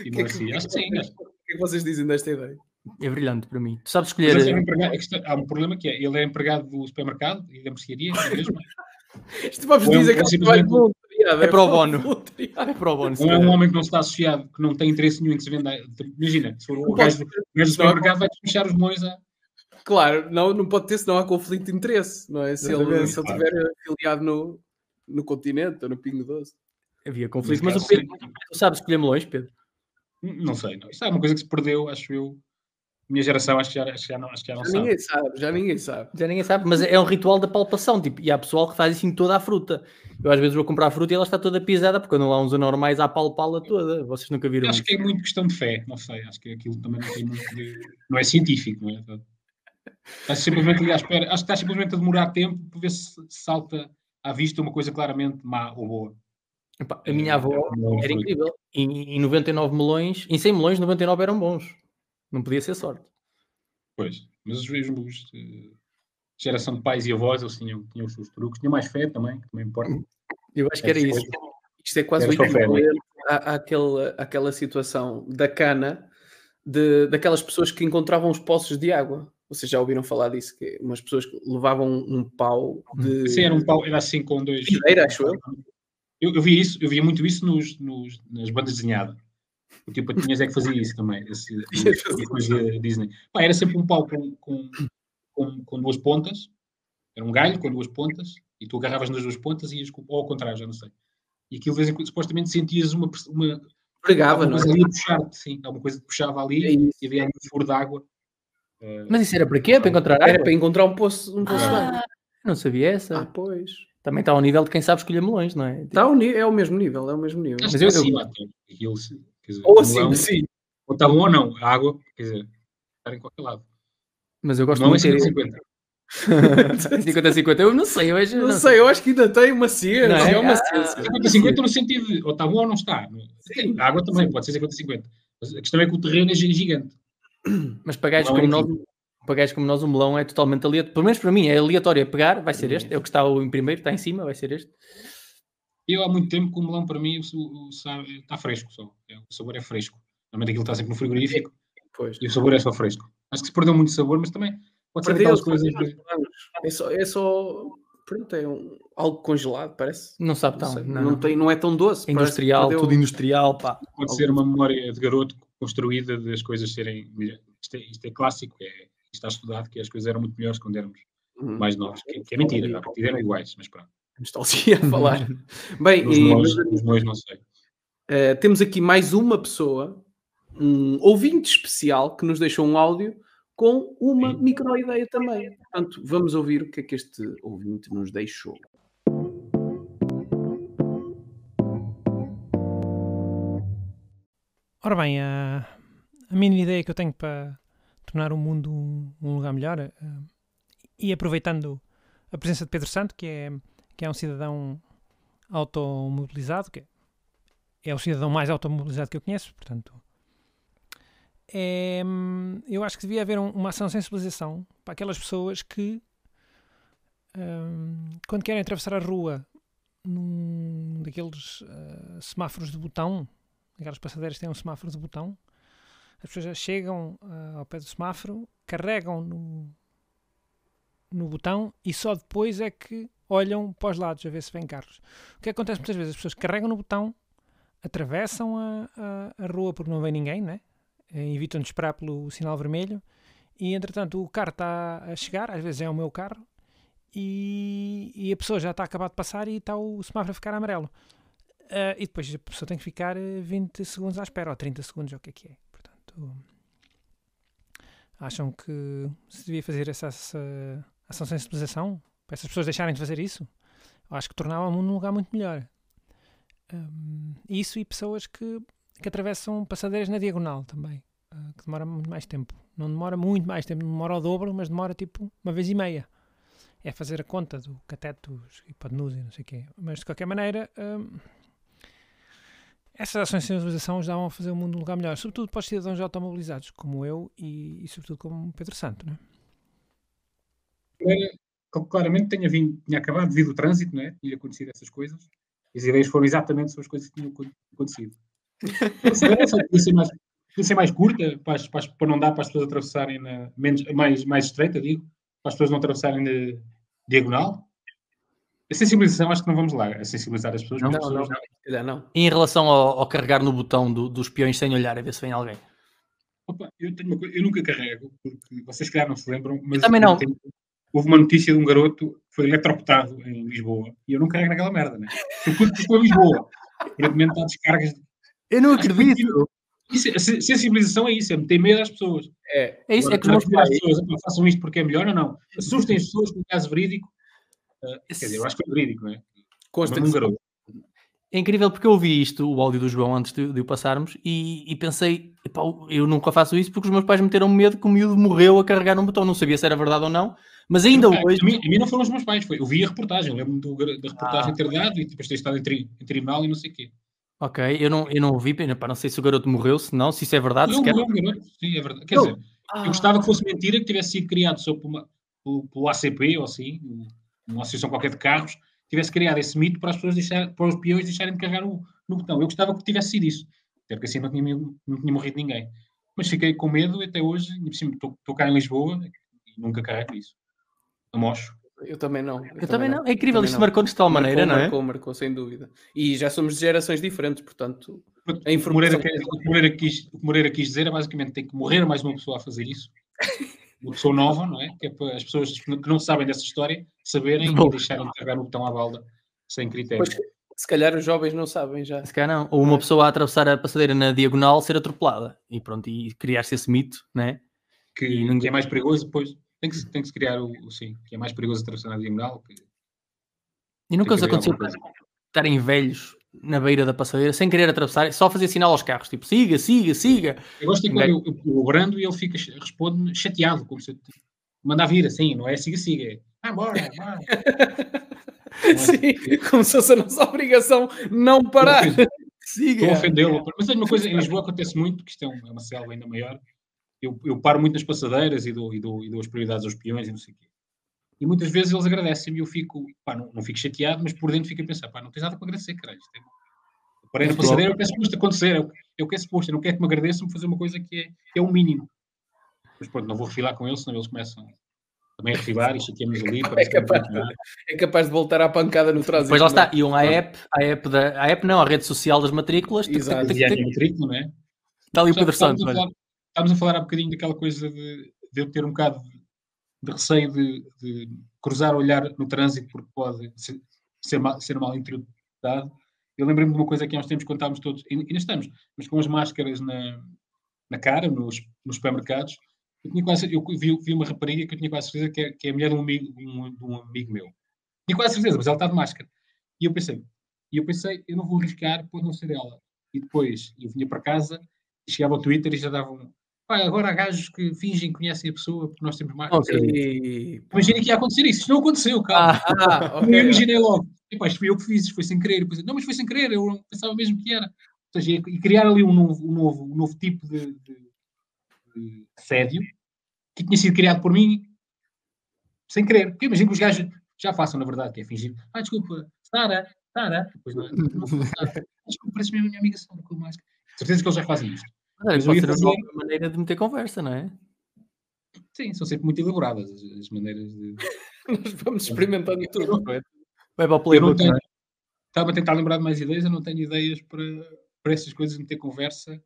E O que é que- melancia. Acho que sim. Acho. O que é que vocês dizem desta ideia? É brilhante para mim. Tu sabes escolher. ele a questão- há um problema que é, ele é empregado do supermercado e da mercearia, não é mesmo? Isto Ou é dizer que é um simplesmente-. É para o bono. voluntariado. É para o bónus. Não é um homem que não está associado, que não tem interesse nenhum em que se venda. Imagina, se for o gajo do supermercado, vai despachar os melões a. Claro, não, não pode ter, senão há conflito de interesse, não é? Se ele, ele claro. estiver afiliado no, no continente ou no Pingo Doce. Havia conflito. Mas o Pedro, tu sabes escolher melões, Pedro? Não sei, não. Isso é uma coisa que se perdeu, acho eu. Minha geração, acho que já, acho que já não, acho que já não Já sabe. ninguém sabe, já ninguém sabe. Já ninguém sabe, mas é um ritual da palpação. Tipo, e há pessoal que faz isso em toda a fruta. Eu às vezes vou comprar fruta e ela está toda pisada, porque quando lá uns anormais a palpá-la toda. Vocês nunca viram Acho isso. que é muito questão de fé, não sei. Acho que aquilo também não tem muito de... Não é científico, não é? Estás simplesmente ali à espera. Acho que estás simplesmente a demorar tempo para ver se salta à vista uma coisa claramente má ou boa. Epá, a minha avó Não, era incrível. Em, em 99 melões, em 100 melões, 99 eram bons. Não podia ser sorte. Pois, mas os mesmos eh, geração de pais e avós, eles tinham, tinham os seus truques, tinham mais fé também, que também importa. Eu acho que era isso. Isto é quase o Era é? equivalente à, àquela, àquela situação da cana, de, daquelas pessoas que encontravam os poços de água. Vocês já ouviram falar disso? Que umas pessoas que levavam um pau de. Sim, era um pau, era assim com dois. Videira, acho eu. Eu, eu vi isso, eu via muito isso nos, nos- nas bandas desenhadas. O tipo, Tinhas é que fazia isso também, esse, esse coisa Disney. Pá, era sempre um pau com, com, com, com duas pontas, era um galho com duas pontas, e tu agarravas nas duas pontas e ias, com- ou ao contrário, já não sei. E aquilo, de vez em quando, supostamente sentias uma, uma, Pregava, não é? ali a puxar-te, sim, alguma coisa que puxava É ali, isso. e havia ali um furo de água. Eh, Mas isso era para quê? Para encontrar água? Era para encontrar um poço, um poço de água. Ah, não sabia essa. Ah, pois. Também está ao nível de quem sabe escolher melões, não é? Está ao ni- é o mesmo nível, é o mesmo nível. acho mas que eu- acima até. Dizer, Ou assim, melão, sim. ou está bom ou não, a água, quer dizer, está em qualquer lado. Mas eu gosto Não é muito de ter 50-50. 50-50. Eu não sei, eu vejo. Não sei, eu acho que ainda tem uma ciência. Não é? é uma Ah, ciência. 50-50 no sentido de ou está bom ou não está. Sim. A água também pode ser 50-50. Mas a questão é que o terreno é gi- gigante. Mas para gajos Não é como nós, para gajos como nós, o melão é totalmente aleatório. Pelo menos para mim, é aleatório. É pegar, vai ser este. É o que está em primeiro, está em cima, vai ser este. Eu há muito tempo que o melão para mim o, o, sabe, está fresco só. É, O sabor é fresco. Normalmente aquilo está sempre no frigorífico Pois. e o sabor é só fresco. Acho que se perdeu muito sabor, mas também pode ser aquelas coisas de... É só, é só pronto, é um, algo congelado, parece. Não sabe Não, tão. sei, não, não tem, não é tão doce. que Industrial, perdeu- tudo industrial, pá. Pode ser uma memória de garoto construída das coisas serem melhor. Isto é, isto é clássico, é, isto está estudado que as coisas eram muito melhores quando éramos Hum, mais novos. Que, que é mentira, a partida eram iguais, mas pronto. Nostalgia a falar. Bem, e, melões, mas, nos melões não sei. eh, temos aqui mais uma pessoa, um ouvinte especial, que nos deixou um áudio com uma Sim. micro-ideia também. Portanto, vamos ouvir o que é que este ouvinte nos deixou. Ora bem, a, a mini ideia que eu tenho para tornar o mundo um, um lugar melhor eh, e aproveitando a presença de Pedro Santo, que é, que é um cidadão automobilizado, que é, o cidadão mais automobilizado que eu conheço, portanto. É, eu acho que devia haver um- uma ação de sensibilização para aquelas pessoas que, hum, quando querem atravessar a rua num daqueles ah, semáforos de botão, aquelas passadeiras que têm um semáforo de botão, as pessoas chegam ah, ao pé do semáforo, carregam no, no botão e só depois é que olham para os lados a ver se vêm carros. O que acontece muitas vezes? As pessoas carregam no botão, atravessam a, a, a rua porque não vem ninguém, né? Eh, evitam de esperar pelo sinal vermelho e entretanto o carro está a chegar, às vezes é o meu carro, e, e a pessoa já está a acabar de passar e está o semáforo a ficar amarelo. Ah, e depois a pessoa tem que ficar eh, 20 segundos à espera, ou 30 segundos, ou o que é que é. Portanto, acham que se devia fazer essa, essa ação de sensibilização para essas pessoas deixarem de fazer isso? Acho que tornava o mundo um lugar muito melhor. Hum, isso e pessoas que, que atravessam passadeiras na diagonal também, ah, que demora muito mais tempo. Não demora muito mais tempo, não demora ao dobro, mas demora tipo uma vez e meia. É fazer a conta do catetos, hipotenusa e não sei o quê. Mas de qualquer maneira, hum, essas ações de sensibilização ajudavam a fazer o mundo um lugar melhor, sobretudo para os cidadãos automobilizados, como eu e, e sobretudo como o Pedro Santo. Não é? Claramente tinha, vindo, tinha acabado de vir do trânsito, não é? Tinha acontecido essas coisas. As ideias foram exatamente sobre as coisas que tinham acon- acontecido. Segurança podia ser mais, podia ser mais curta, para, as- para, as- para não dar para as pessoas atravessarem na, menos, mais, mais estreita, digo, para as pessoas não atravessarem de diagonal. A sensibilização, acho que não vamos lá, a sensibilizar as pessoas. Não, Não, pessoas não, não. Em relação ao, ao carregar no botão do- dos peões sem olhar a ver se vem alguém. Opa, eu, tenho uma coisa, eu nunca carrego, porque vocês se calhar não se lembram, mas também não. tenho- houve uma notícia de um garoto que foi eletrocutado em Lisboa e eu não carrego naquela merda, né? Porque foi em Lisboa. Aparentemente há descargas. de- Eu não acredito. Isso, a sen- sensibilização é isso, é meter medo às pessoas. É, É isso, é que os Agora, meus pessoas, "Epá, façam isto porque é melhor ou não. Assustem as pessoas com o caso verídico. Ah, quer dizer, eu acho que foi verídico, não é? consta que um garoto. É incrível porque eu ouvi isto, o áudio do João, antes de, de o passarmos, e, e pensei, "Epá, eu nunca faço isso porque os meus pais meteram medo que o miúdo morreu a carregar num botão. Não sabia se era verdade ou não, mas ainda Ah, hoje. a, mim, a mim não foram os meus pais, foi. Eu vi a reportagem, lembro-me da reportagem Ah. ter dado e depois ter estado em, tri, em tribunal e não sei o quê. Ok, eu não, eu não ouvi, pena, pá, não sei se o garoto morreu, se não, se isso é verdade. Eu, sequer. eu, garoto, sim, é verdade. Quer Não. dizer, eu gostava que fosse mentira, que tivesse sido criado só por uma, pelo, pelo ACP ou assim, um- uma associação qualquer de carros, tivesse criado esse mito para as pessoas deixar, para os peões deixarem de carregar no, no botão. Eu gostava que tivesse sido isso, até porque assim não tinha, não tinha morrido ninguém. Mas fiquei com medo e até hoje, por estou cá em Lisboa e nunca carrego isso. A mocho. Eu também não. Eu também não. É incrível, Também isto não. marcou-nos de tal maneira, marcou, não é? Marcou, marcou, sem dúvida. E já somos de gerações diferentes, portanto. A O que informação- Moreira, quer- o que Moreira quis, o que Moreira quis dizer é basicamente tem que morrer mais uma pessoa a fazer isso. Uma pessoa nova, não é? Que é para as pessoas que não sabem dessa história saberem Bom. e deixarem de carregar no botão à balda sem critério. Pois, se calhar os jovens não sabem já. Se calhar não. Ou uma pessoa a atravessar a passadeira na diagonal ser atropelada. E pronto, e criar-se esse mito, né? que, E ninguém- que é mais perigoso, depois tem que, se- tem que se criar o, o sim, que é mais perigoso atravessar na diagonal. Que, E nunca os aconteceu estarem velhos na beira da passadeira sem querer atravessar, só fazer sinal aos carros, tipo siga, siga, siga. eu gosto de quando eu, eu, eu brando e ele fica, responde chateado, como se eu mandar vir assim, não é siga-siga, é ah, bora, bora. Sim, como se fosse a nossa obrigação não parar. Estou Siga. a ofendê-lo. Mas tenho uma coisa, em Lisboa acontece muito, que isto é é uma selva ainda maior. Eu, eu paro muito nas passadeiras e dou, e, dou, e dou as prioridades aos peões e não sei o quê. E muitas vezes eles agradecem-me e eu fico, pá, não, não fico chateado, mas por dentro fico a pensar, pá, não tens nada para agradecer, caralho. Isto é- Parei na passadeira, eu peço suposto acontecer, eu, eu quero suposto, eu não quero que me agradeçam por fazer uma coisa que é, que é o mínimo. Mas pronto, não vou refilar com eles, senão eles começam também a refilar e chateamos ali. parece que não capaz. É capaz de voltar à pancada no trânsito. Depois lá é? está, iam à app, à app, da, à app não, à rede social das matrículas, tic, tic, Exato. tic, E aqui matrícula, não é? está ali o Pedro Santos. a olha. Estávamos a falar há bocadinho daquela coisa de, de eu ter um bocado de, de receio de, de cruzar o olhar no trânsito porque pode ser, ser, mal, ser mal interpretado. Eu lembrei-me de uma coisa que há uns tempos quando estávamos todos, e ainda estamos, mas com as máscaras na, na cara, nos, nos supermercados. Eu, tinha quase, eu vi, vi uma rapariga que eu tinha quase certeza que é, que é a mulher de um amigo, um, de um amigo meu. Tinha quase certeza, mas ela está de máscara. E eu pensei, e eu pensei, eu não vou arriscar, pode não ser ela. E depois eu vinha para casa, chegava ao Twitter e já davam. Pá, agora há gajos que fingem que conhecem a pessoa porque nós temos mais. Ok. E... Imagina que ia acontecer isso. Isto não aconteceu, cara. Ah, Eu ok. imaginei logo. Epá, isto foi eu que fiz, isto foi sem querer. Depois, não, mas foi sem querer, eu pensava mesmo que era. Ou seja, e criar ali um novo, um novo, um novo tipo de, de, de assédio que tinha sido criado por mim sem querer. Porque imagino que os gajos já façam, na verdade, que é fingir. Ah, desculpa, Sara, Sara. Depois não, não sou Sara. Desculpa, parece mesmo a minha amiga Sara com máscara. Certeza que eles já fazem isto. Mas Mas eu ia pode ser fazer- uma maneira de meter conversa, não é? Sim, são sempre muito elaboradas as, as maneiras de. Nós vamos experimentando tudo, não é? Vai para o playbook, tenho. não é? Estava a tentar lembrar de mais ideias, eu não tenho ideias para, para essas coisas, meter conversa.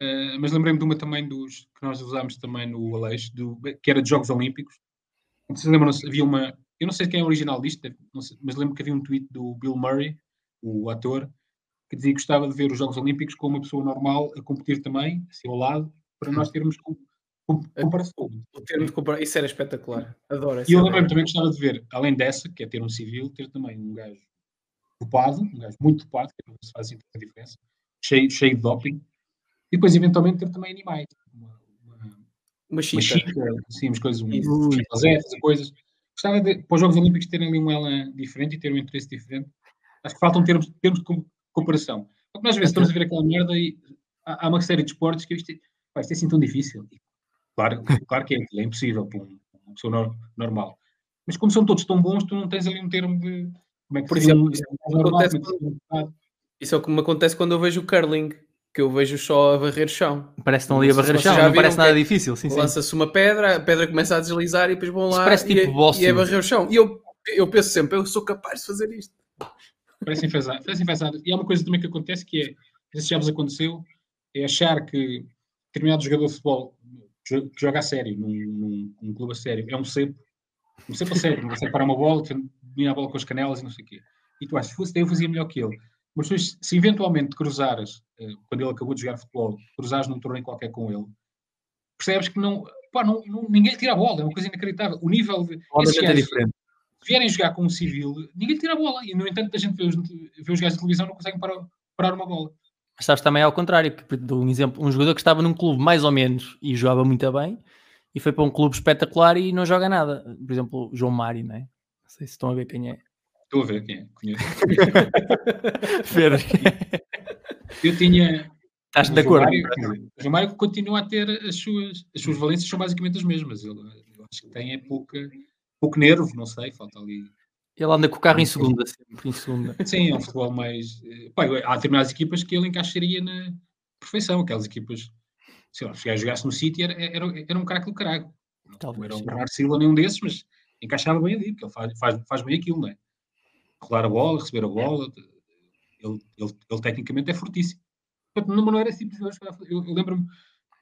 Eh, mas lembrei-me de uma também dos que nós usámos também no Aleixo, do, que era de Jogos Olímpicos. Se lembram, havia uma. Eu não sei quem é o original disto, sei, mas lembro que havia um tweet do Bill Murray, o ator, que dizia que gostava de ver os Jogos Olímpicos com uma pessoa normal a competir também, assim ao lado, para nós termos com, com, comparação. O termo de comprar, isso era espetacular. Adoro E eu ideia. lembrei-me também gostava de ver, além dessa, que é ter um civil, ter também um gajo dopado, um gajo muito dopado, que não se faz assim tanta diferença, cheio, cheio de doping, e depois eventualmente ter também animais, uma, uma, Uma chita. chica, assim, umas coisas, um um coisas. Gostava de, para os Jogos Olímpicos, terem ali um ela diferente e ter um interesse diferente. Acho que faltam termos, termos de comparação. Porque nós às vezes estamos a ver aquela merda e há, há uma série de esportes que isto, é- pá, isto é assim tão difícil. E, claro, claro que é, é impossível para um- uma pessoa nor- normal. Mas como são todos tão bons, tu não tens ali um termo de. Como é que Por exemplo, um- isso um normal, acontece é bocado. Isso é o que me acontece quando eu vejo o curling, que eu vejo só a barrer chão. Parece que estão ali a vocês chão, não parece nada difícil. Sim, sim. Lança-se uma pedra, a pedra começa a deslizar e depois vão Isso lá parece e, tipo é- e é barrer o chão. E eu, eu penso sempre, eu sou capaz de fazer isto. Parece enfesado. Parece enfesado. E há uma coisa também que acontece que é, não sei se já vos aconteceu, é achar que determinado jogador de futebol que joga a sério, num, num, num clube a sério, é um cepo, um cepo a sério, não consegue parar uma bola, domina a bola com as canelas e não sei o quê. E tu achas, se fosse eu fazia melhor que ele. Mas se eventualmente cruzares, eh, quando ele acabou de jogar futebol, cruzares num torneio qualquer com ele, percebes que não, pá, não, não- ninguém lhe tira a bola, é uma coisa inacreditável. O nível de. Obviamente esses é diferente. Vierem jogar com um civil, ninguém lhe tira a bola. E, no entanto, a gente vê os, vê os gajos de televisão não conseguem parar, parar uma bola. Mas sabes também ao contrário, porque dou um exemplo, um jogador que estava num clube mais ou menos e jogava muito bem e foi para um clube espetacular e não joga nada. Por exemplo, João Mário, não é? Não sei se estão a ver quem é. Estou a ver quem é. Conheço. Pedro, Eu tinha. estás de acordo? O João Mário continua a ter as suas. As suas valências são basicamente as mesmas. Ele, eu acho que tem é pouca, pouco nervo, não sei, falta ali. Ele anda com o carro em segunda, sempre em segunda. Sim, é um futebol mais. eh, Pá, há determinadas equipas que ele encaixaria na perfeição. Aquelas equipas. Sei lá, se jogasse no City era, era, era um craque do caralho. Não era sim. Bernardo Silva nenhum desses, mas encaixava bem ali, porque ele faz, faz, faz bem aquilo, não é? Rolar a bola, receber a bola. Ele, ele, ele tecnicamente é fortíssimo. Portanto, não, não era esse tipo. Eu, eu lembro-me,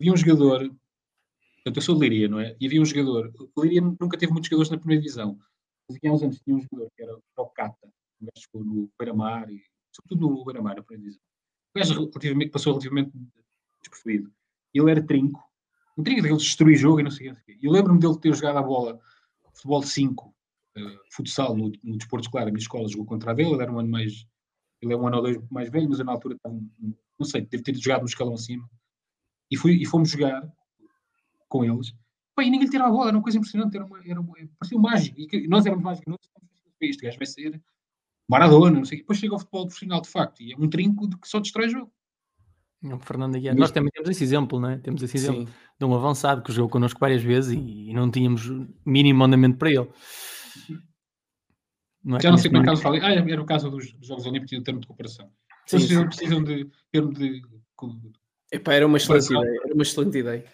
havia um jogador. Portanto, eu sou de Liria, não é? E havia um jogador. Liria nunca teve muitos jogadores na primeira divisão. Mas há uns anos tinha um jogador que era o Cata, um gajo no Beira-Mar, e, sobretudo no Beira-Mar, na primeira divisão. O gajo relativamente, passou relativamente despercebido. Ele era trinco. Um trinco daqueles de destruir jogo e não sei o quê. Eu lembro-me dele ter jogado a bola, futebol de 5, eh, futsal, no, no desporto escolar. A minha escola jogou contra a dele, ele era um ano mais. Ele é um ano ou dois mais velho, mas eu na altura. Não sei, deve ter jogado no escalão acima. E, fui, e fomos jogar com eles. Pá, e ninguém lhe tirava a bola, era uma coisa impressionante, era uma, era uma, parecia um mágico. E nós éramos mágicos, nós este gajo vai ser Maradona, não sei o. Depois chega ao futebol profissional, de facto, e é um trinco de que só destrói jogo. O Fernando Aguiar. Nós também temos esse exemplo, não é? Temos esse exemplo Sim. de um avançado que jogou connosco várias vezes e, e não tínhamos mínimo mandamento para ele. Não é Já não sei como é que caso falei. Ah, era o caso dos, dos Jogos Olímpicos e do termo de cooperação. Sim, Vocês precisam de termo de. Epá, era uma excelente ideia. Era uma excelente ideia.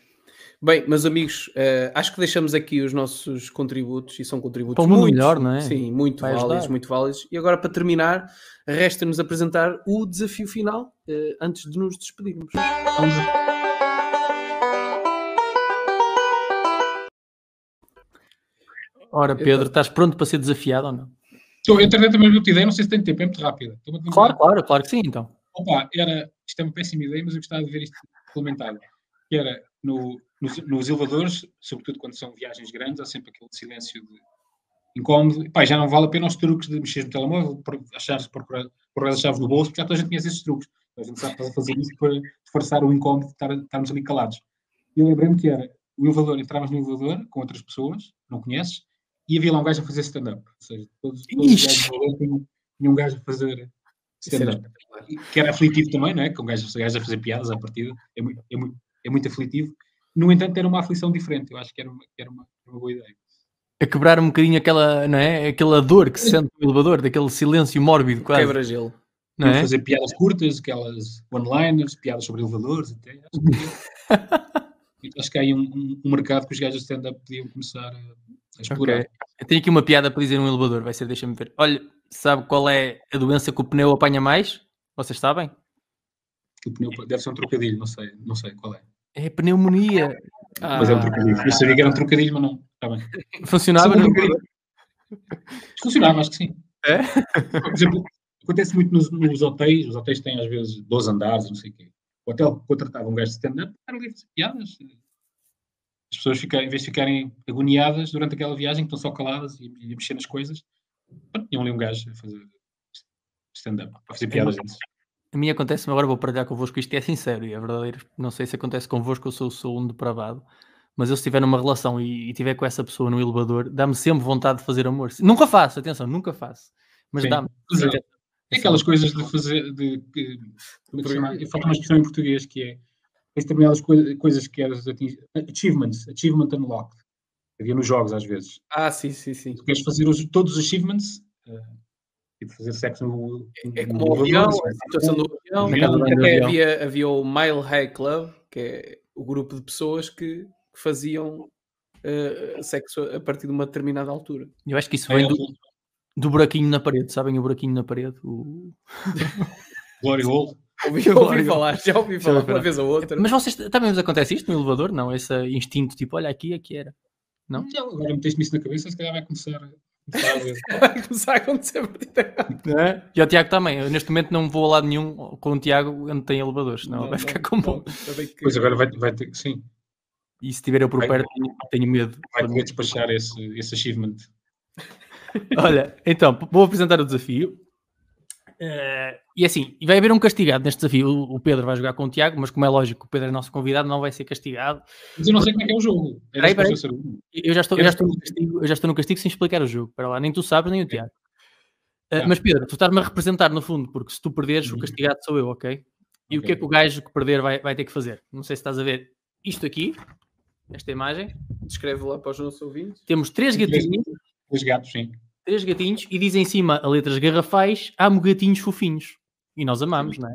Bem, meus amigos, eh, acho que deixamos aqui os nossos contributos e são contributos muito, melhor, não é? Sim, muito Vai válidos, ajudar. muito válidos. E agora, para terminar, resta-nos apresentar o desafio final eh, antes de nos despedirmos. Vamos- Ora, Pedro, estás pronto para ser desafiado ou não? Estou, eu também também outra ideia, não sei se tem tempo, é muito rápida. Estou-me a lembrar. Claro, claro, claro que sim, então. Opa, era, isto é uma péssima ideia, mas eu gostava de ver isto implementado. Que era no, nos, nos elevadores, sobretudo quando são viagens grandes, há sempre aquele silêncio de incómodo. Pá, já não vale a pena os truques de mexer no telemóvel, por- procurar, procurar as chaves no bolso, porque já toda a gente conhece esses truques. A gente sabe fazer isso para disfarçar o incómodo de estar, estarmos ali calados. E eu lembrei-me que era o elevador, entravas no elevador com outras pessoas, não conheces, e havia lá um gajo a fazer stand-up. Ou seja, todos, todos os gajos tinham, tinham um gajo a fazer stand-up. E Que era aflitivo também, não é? Com gajos, gajos a fazer piadas à partida. É muito, é, muito, é muito aflitivo. No entanto, era uma aflição diferente. Eu acho que era uma, que era uma, uma boa ideia. A quebrar um bocadinho aquela, não é? Aquela dor que se sente no elevador, daquele silêncio mórbido quase. Quebra-gelo. Não é? Fazer piadas curtas, aquelas one-liners, piadas sobre elevadores. Até. Acho, que, acho que há aí um, um- um mercado que os gajos de stand-up podiam começar a, a explorar. Ok. Eu tenho aqui uma piada para dizer um elevador, vai ser, deixa-me ver. Olha, sabe qual é a doença que o pneu apanha mais? Vocês sabem? O pneu deve ser um trocadilho, não sei, não sei qual é. É pneumonia. Mas é um Ah, trocadilho. Eu sabia que era um trocadilho, mas não. Está bem. Funcionava um? Funcionava, acho que sim. É? Por exemplo, acontece muito nos, nos hotéis. Os hotéis têm às vezes 12 andares, não sei o quê. O hotel contratava um gajo de stand-up para ali a fazer piadas. As pessoas, ficam, em vez de ficarem agoniadas durante aquela viagem, que estão só caladas e, e mexer nas coisas, tinham ali um gajo a fazer stand-up, a fazer piadas. desses. A mim acontece-me agora, vou partilhar convosco, isto é sincero e é verdadeiro. Não sei se acontece convosco, eu sou, sou um depravado, mas eu se estiver numa relação e, e tiver com essa pessoa no elevador, dá-me sempre vontade de fazer amor. Nunca faço, atenção, nunca faço. Mas dá-me. É- aquelas coisas de fazer. De, que- como é que se chama? Falta uma expressão em português que é tens determinadas coi- coisas que queres atingir. Achievements, achievement unlocked. Havia nos jogos às vezes. ah, sim, sim, sim. Tu queres fazer os- todos os achievements, eh, tipo fazer sexo no. É no como o elevador, avião, é a situação do avião. Na casa do Até avião. havia, havia o Mile High Club, que é o grupo de pessoas que, que faziam eh, sexo a partir de uma determinada altura. Eu acho que isso É, vem do, do buraquinho na parede, sabem o buraquinho na parede? O- Glory Hole. Ouvi, ouvi falar, já ouvi falar uma vez ou outra. Mas vocês também vos acontece isto no elevador? Não, esse instinto tipo, olha aqui, aqui era. Não? Não, agora meteste-me isso na cabeça, se calhar vai começar. Vai começar a acontecer a partir de agora. E o Tiago também. Eu neste momento não vou a lado nenhum com o Tiago onde tem elevadores, senão Não, vai ficar não, com bom. que- Pois agora vai, vai ter. Sim, E se estiver eu por Vai- perto, tenho, tenho medo. vai ter que despachar esse, esse achievement. Olha, então, vou apresentar o desafio. Eh, e assim, e vai haver um castigado neste desafio. O, o Pedro vai jogar com o Tiago, mas como é lógico, o Pedro é nosso convidado, não vai ser castigado. Mas eu não sei como é que é o jogo. Era Peraí, peraí. suposto eu já estou, eu já estou no castigo, eu já estou no castigo sem explicar o jogo. Para lá, nem tu sabes, nem o Tiago. Eh, Tá. mas Pedro, tu estás-me a representar no fundo, porque se tu perderes, o Uhum. castigado sou eu, ok? E o Ok. que é que o gajo que perder vai, vai ter que fazer? Não sei se estás a ver isto aqui, esta imagem. Descreve lá para os nossos ouvintes. Temos três Três- gatinhos, Os gatos, sim. Três gatinhos, e diz em cima a letras garrafais, amo gatinhos fofinhos. E nós amamos, não é?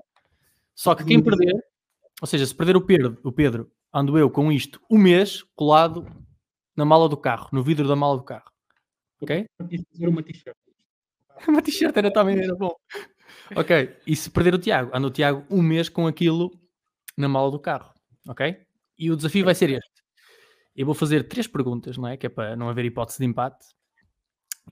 Só que quem perder, ou seja, se perder o Pedro, o Pedro, ando eu com isto um mês colado na mala do carro, no vidro da mala do carro. Ok? Fazer uma t-shirt. Uma t-shirt era também era bom. Ok, e se perder o Tiago, anda o Tiago um mês com aquilo na mala do carro. Ok? E o desafio vai ser este. Eu vou fazer três perguntas, não é? Que é para não haver hipótese de empate.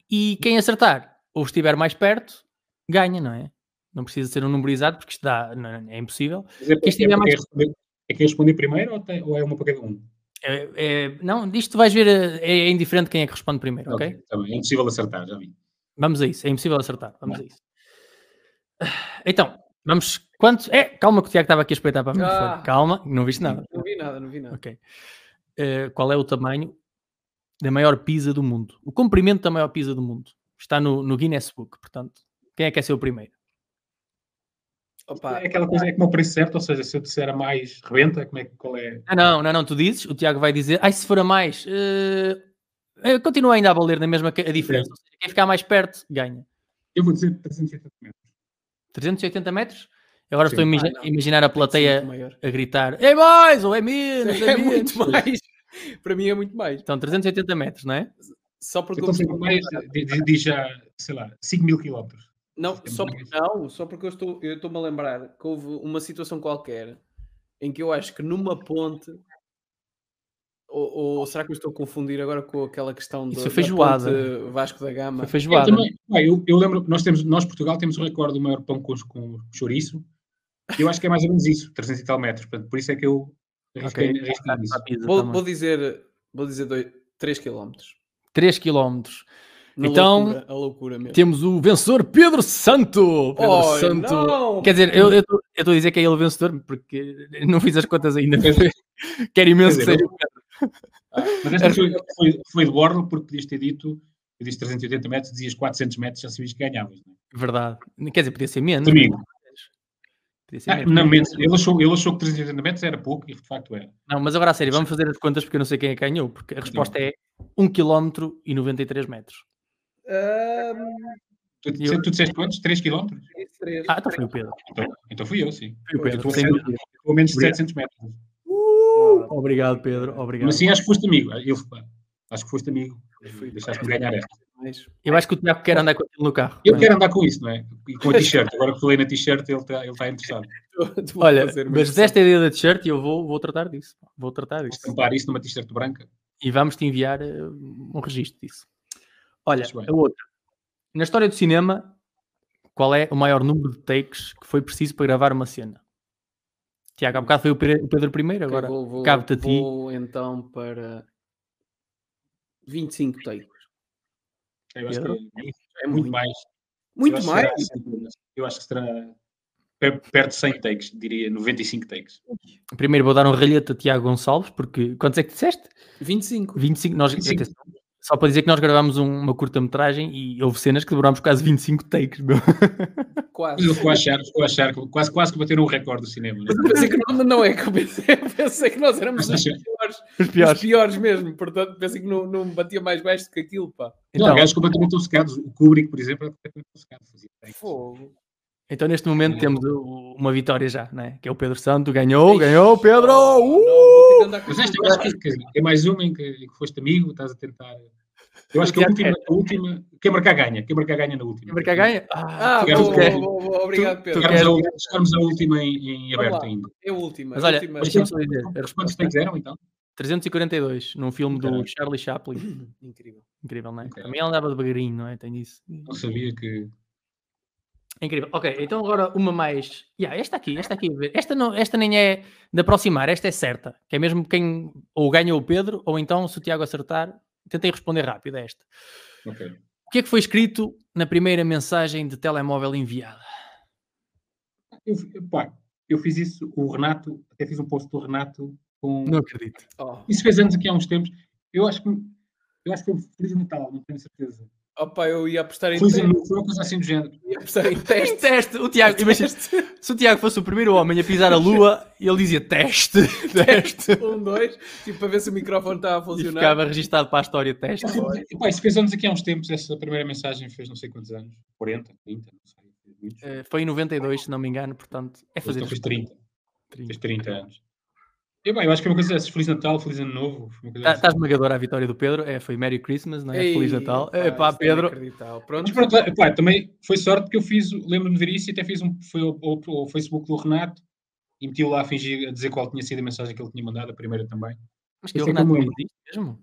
E quem acertar ou estiver mais perto, ganha, não é? Não precisa ser um número exato, porque isto dá, não- é impossível. É, Quem estiver é, mais- é, responder, é quem responder primeiro ou, tem- ou é uma para cada um? É, é- não, isto vais ver, é, é indiferente quem é que responde primeiro, ok? tá bem. É impossível acertar, já vi. Vamos a isso, é impossível acertar. Vamos a isso. Então, vamos. Quantos? É, calma que o Tiago estava aqui a espreitar para mim. Ah. Calma, não viste nada. Não vi nada, não vi nada. Ok. Eh, qual é o tamanho da maior pizza do mundo? O comprimento da maior pizza do mundo. Está no, no Guinness Book, portanto. Quem é que é ser o primeiro? Opa, É aquela coisa, é como o preço certo, ou seja, se eu disser a mais, rebenta, como é, que- qual é? Ah, não, não, não, tu dizes, o Tiago vai dizer, ai, se for a mais, eh, eh, continua ainda a valer na mesma a diferença. Ou seja, quem ficar mais perto, ganha. Eu vou dizer 380 metros. 380 metros? Agora Sim. estou a imagi- Ah, não. imaginar a plateia maior. a gritar, é mais ou é menos, é, É menos. muito mais. Para mim é muito mais. Então, 380 metros, não é? Só porque eu sempre mais, di- di- diz já, sei lá, 5 mil quilómetros. Não, Sempre só, mais. não, só porque eu estou, eu estou-me a lembrar que houve uma situação qualquer em que eu acho que numa ponte. Ou, ou será que eu estou a confundir agora com aquela questão da feijoada. ponte Vasco da Gama? Foi Eu, feijoada. também, pá, eu, eu lembro, nós temos, nós Portugal temos o recorde do maior pão com, com chouriço. Eu acho que é mais ou menos isso, 300 e tal metros. Portanto, por isso é que eu arrisquei, Ok. arrisquei nisso. Para a pizza Vou, também. vou dizer, vou dizer 3 km. 3 km. Na Então, loucura, a loucura mesmo. Temos o vencedor Pedro Santo. Pedro Oh, Santo. não! Quer dizer, eu estou a dizer que é ele o vencedor porque não fiz as contas ainda. Quero imenso que dizer, seja o Pedro. Mas esta foi, foi, foi de bordo porque podias ter dito eu disse 380 metros, dizias 400 metros, já sabias que ganhavas. Não é? Verdade. Quer dizer, podia ser menos. Amigo. Ah, menos. não, menos. Ele, achou, ele achou que 380 metros era pouco, e de facto era. Não, mas agora a sério, vamos fazer as contas porque eu não sei quem é que ganhou, porque a resposta é 1 km e 93 metros. Tu, Eu- tu disseste quantos? 3 km? Ah, então foi o Pedro. Então, então fui eu, sim. Foi o Pedro, Eu estou a menos de Obrigado. 700 metros. Obrigado, Pedro. Obrigado. Mas sim, acho que foste amigo. Eu, acho que foste amigo. Deixaste-me ganhar esta. Eu acho que o Tiago quer andar com aquilo no carro. Eu quero andar com isso, não é? E com a t-shirt. Agora que falei na t-shirt, ele está ele tá interessado. Olha, mas desta ideia da t-shirt eu vou, vou tratar disso. Vou tratar Vou disso. estampar isso numa t-shirt branca. E vamos-te enviar eh, um registro disso. Olha, a outra. Na história do cinema, qual é o maior número de takes que foi preciso para gravar uma cena? Tiago, há bocado foi o Pe- o Pedro I, agora cabe-te a ti. vou então para 25 takes. Eu acho que Pedro? é muito mais. Muito Eu mais? será- eu acho que será per- perto de 100 takes, diria 95 takes. Primeiro vou dar um ralhete a Tiago Gonçalves, porque quantos é que disseste? 25. 25. Nós, 25. atenção, Só para dizer que nós gravámos um- uma curta-metragem e houve cenas que demorámos quase 25 takes. Meu. Quase. Eu achar, a achar que quase, quase que bateram o recorde do cinema. Né? Eu pensei que não, não é que eu pensei, eu pensei que nós éramos os piores, Os os piores. piores mesmo, portanto pensei que não, não batia mais baixo do que aquilo, pá. Não, Então, gajos completamente obcecados. O Kubrick, por exemplo, é completamente obcecado. Fazia. Fogo. então, neste momento temos o- uma vitória já, né? que é o Pedro Santo. Ganhou, ganhou, Pedro! Não, Uh! com Mas esta eu acho que, que é mais uma em que, em que foste amigo, estás a tentar. Eu acho que a última, a última. Quem marcar ganha. Quem marcar ganha na última. Quem marcar ganha? Ah, tu queres- vou, vou, vou, obrigado, Pedro. Chegarmos, a, à última em, em aberto ainda. É a última. Mas a olha, última. deixa-me só dizer, quantos então? 342, num filme do Caralho. Charlie Chaplin. Incrível. Incrível, não é? Ok. Também ele andava devagarinho, não é? Tem isso. Não sabia que. Incrível. Ok, então agora uma mais. Yeah, esta aqui, esta aqui. Esta, não, esta nem é de aproximar, esta é certa. Que é mesmo quem ou ganha o Pedro, ou então, se o Tiago acertar, tentei responder rápido a esta. Ok. O que é que foi escrito na primeira mensagem de telemóvel enviada? Eu, pá, eu fiz isso, o Renato, até fiz um post do Renato com. Não acredito. Oh. Isso fez anos aqui há uns tempos. Eu acho que. Eu acho que foi Feliz Natal, não tenho certeza. Opa, eu ia apostar em teste. Foi uma coisa assim do género. Ia apostar em Teste, teste. teste. O Tiago, imagina, se o Tiago fosse o primeiro homem a pisar a lua, ele dizia teste, teste. Um, dois, tipo para ver se o microfone está a E funcionar. ficava registado para a história teste. E, pá, isso fez anos aqui há uns tempos. Essa primeira mensagem fez não sei quantos anos 40, 30, não sei. Eh, Foi em 92, se não me engano, portanto, é fazer. Então fez 30, 30. fez 30 anos. E, bem, eu acho que é uma coisa dessas. Feliz Natal, Feliz Ano Novo. Está assim. tá esmagador a vitória do Pedro. É, foi Merry Christmas, não é? Feliz Ei, Natal. pá, É pá, Pedro. Pronto. Mas pronto, pá, também foi sorte porque eu fiz, lembro-me de ver isso e até fiz um, foi ao, ao- ao Facebook do Renato e meti-o lá a fingir, a dizer qual tinha sido a mensagem que ele tinha mandado, a primeira também. Mas que o é Renato como eu. existe mesmo?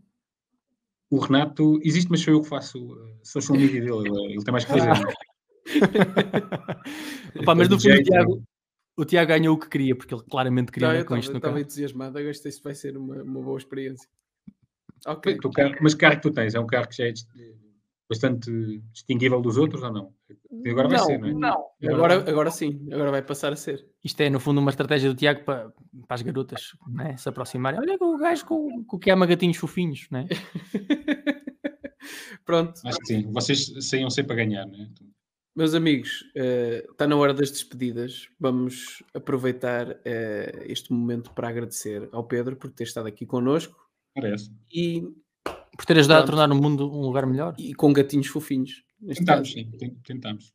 O Renato existe, mas sou eu que faço uh, social media dele, ele, tem mais que fazer. não é? Opa, mas no fundo o Tiago, o Tiago ganhou o que queria, porque ele claramente queria Não, andar com isto no estava carro. entusiasmado. Eu gostei, isto vai ser uma, uma boa experiência. Ok. Tu, mas que carro que tu tens? É um carro que já é bastante distinguível dos outros ou não? E agora vai não, ser, não é? não. Agora, agora sim. Agora vai passar a ser. Isto é, no fundo, uma estratégia do Tiago para, para as garotas né, se aproximarem. Olha o gajo com, com o que ama gatinhos fofinhos, né? Pronto. Acho que sim. Vocês saíam sempre a ganhar, não é? Meus amigos, eh, está na hora das despedidas. Vamos aproveitar eh, este momento para agradecer ao Pedro por ter estado aqui connosco Parece. e, Por ter ajudado Pronto. a tornar o mundo um lugar melhor. e com gatinhos fofinhos. neste Tentámos, caso. sim. ten- Tentámos.